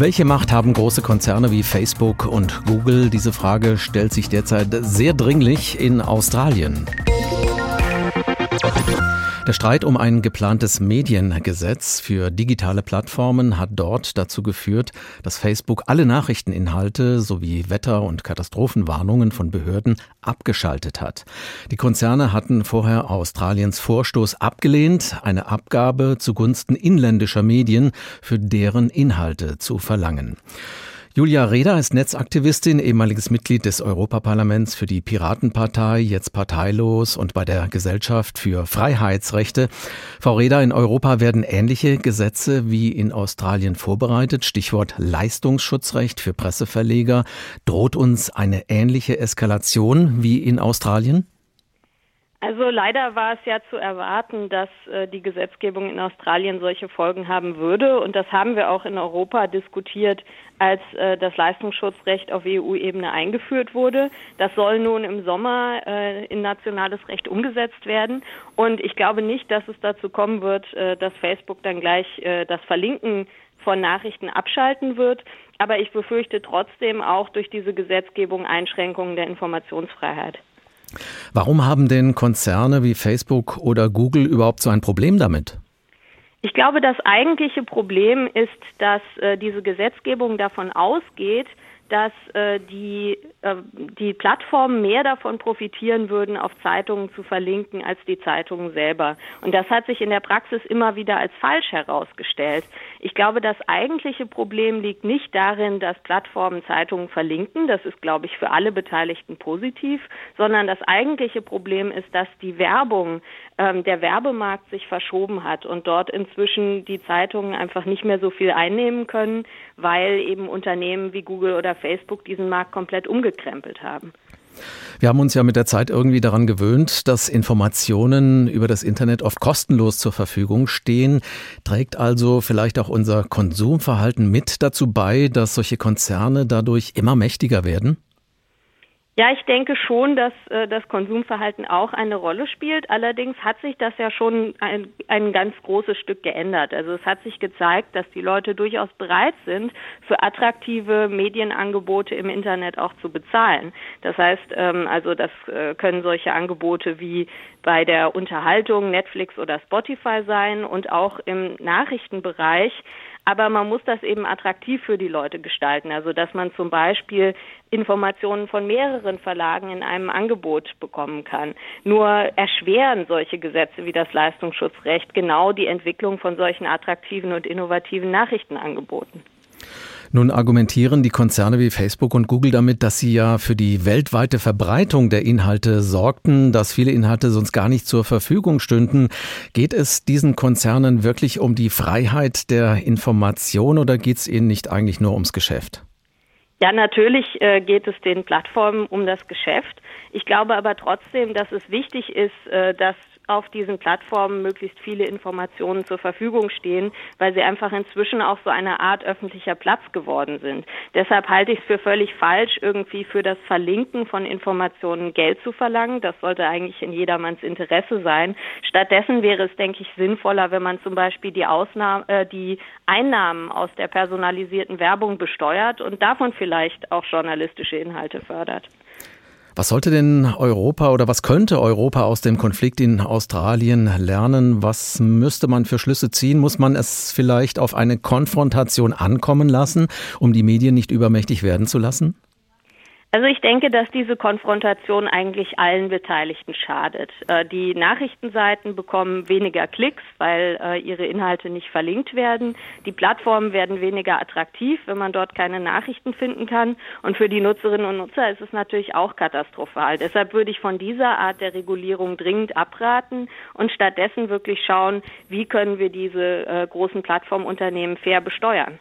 Welche Macht haben große Konzerne wie Facebook und Google? Diese Frage stellt sich derzeit sehr dringlich in Australien. Der Streit um ein geplantes Mediengesetz für digitale Plattformen hat dort dazu geführt, dass Facebook alle Nachrichteninhalte sowie Wetter- und Katastrophenwarnungen von Behörden abgeschaltet hat. Die Konzerne hatten vorher Australiens Vorstoß abgelehnt, eine Abgabe zugunsten inländischer Medien für deren Inhalte zu verlangen. Julia Reda ist Netzaktivistin, ehemaliges Mitglied des Europaparlaments für die Piratenpartei, jetzt parteilos und bei der Gesellschaft für Freiheitsrechte. Frau Reda, in Europa werden ähnliche Gesetze wie in Australien vorbereitet. Stichwort Leistungsschutzrecht für Presseverleger. Droht uns eine ähnliche Eskalation wie in Australien? Also leider war es ja zu erwarten, dass äh, die Gesetzgebung in Australien solche Folgen haben würde. Und das haben wir auch in Europa diskutiert, als äh, das Leistungsschutzrecht auf EU-Ebene eingeführt wurde. Das soll nun im Sommer äh, in nationales Recht umgesetzt werden. Und ich glaube nicht, dass es dazu kommen wird, äh, dass Facebook dann gleich äh, das Verlinken von Nachrichten abschalten wird. Aber ich befürchte trotzdem auch durch diese Gesetzgebung Einschränkungen der Informationsfreiheit. Warum haben denn Konzerne wie Facebook oder Google überhaupt so ein Problem damit? Ich glaube, das eigentliche Problem ist, dass äh, diese Gesetzgebung davon ausgeht, dass äh, die, äh, die Plattformen mehr davon profitieren würden, auf Zeitungen zu verlinken, als die Zeitungen selber. Und das hat sich in der Praxis immer wieder als falsch herausgestellt. Ich glaube, das eigentliche Problem liegt nicht darin, dass Plattformen Zeitungen verlinken. Das ist, glaube ich, für alle Beteiligten positiv, sondern das eigentliche Problem ist, dass die Werbung, ähm, der Werbemarkt sich verschoben hat und dort inzwischen die Zeitungen einfach nicht mehr so viel einnehmen können, weil eben Unternehmen wie Google oder Facebook diesen Markt komplett umgekrempelt haben. Wir haben uns ja mit der Zeit irgendwie daran gewöhnt, dass Informationen über das Internet oft kostenlos zur Verfügung stehen. Trägt also vielleicht auch unser Konsumverhalten mit dazu bei, dass solche Konzerne dadurch immer mächtiger werden? Ja, ich denke schon, dass äh, das Konsumverhalten auch eine Rolle spielt. Allerdings hat sich das ja schon ein, ein ganz großes Stück geändert. Also es hat sich gezeigt, dass die Leute durchaus bereit sind, für attraktive Medienangebote im Internet auch zu bezahlen. Das heißt, ähm, also das äh, können solche Angebote wie bei der Unterhaltung Netflix oder Spotify sein und auch im Nachrichtenbereich aber man muss das eben attraktiv für die Leute gestalten. Also dass man zum Beispiel Informationen von mehreren Verlagen in einem Angebot bekommen kann. Nur erschweren solche Gesetze wie das Leistungsschutzrecht genau die Entwicklung von solchen attraktiven und innovativen Nachrichtenangeboten. Nun argumentieren die Konzerne wie Facebook und Google damit, dass sie ja für die weltweite Verbreitung der Inhalte sorgten, dass viele Inhalte sonst gar nicht zur Verfügung stünden. Geht es diesen Konzernen wirklich um die Freiheit der Information oder geht es ihnen nicht eigentlich nur ums Geschäft? Ja, natürlich äh, geht es den Plattformen um das Geschäft. Ich glaube aber trotzdem, dass es wichtig ist, äh, dass auf diesen Plattformen möglichst viele Informationen zur Verfügung stehen, weil sie einfach inzwischen auch so eine Art öffentlicher Platz geworden sind. Deshalb halte ich es für völlig falsch, irgendwie für das Verlinken von Informationen Geld zu verlangen. Das sollte eigentlich in jedermanns Interesse sein. Stattdessen wäre es, denke ich, sinnvoller, wenn man zum Beispiel die Ausnahme, äh, die Einnahmen aus der personalisierten Werbung besteuert und davon vielleicht auch journalistische Inhalte fördert. Was sollte denn Europa oder was könnte Europa aus dem Konflikt in Australien lernen? Was müsste man für Schlüsse ziehen? Muss man es vielleicht auf eine Konfrontation ankommen lassen, um die Medien nicht übermächtig werden zu lassen? Also ich denke, dass diese Konfrontation eigentlich allen Beteiligten schadet. Äh, die Nachrichtenseiten bekommen weniger Klicks, weil äh, ihre Inhalte nicht verlinkt werden. Die Plattformen werden weniger attraktiv, wenn man dort keine Nachrichten finden kann. Und für die Nutzerinnen und Nutzer ist es natürlich auch katastrophal. Deshalb würde ich von dieser Art der Regulierung dringend abraten und stattdessen wirklich schauen, wie können wir diese äh, großen Plattformunternehmen fair besteuern.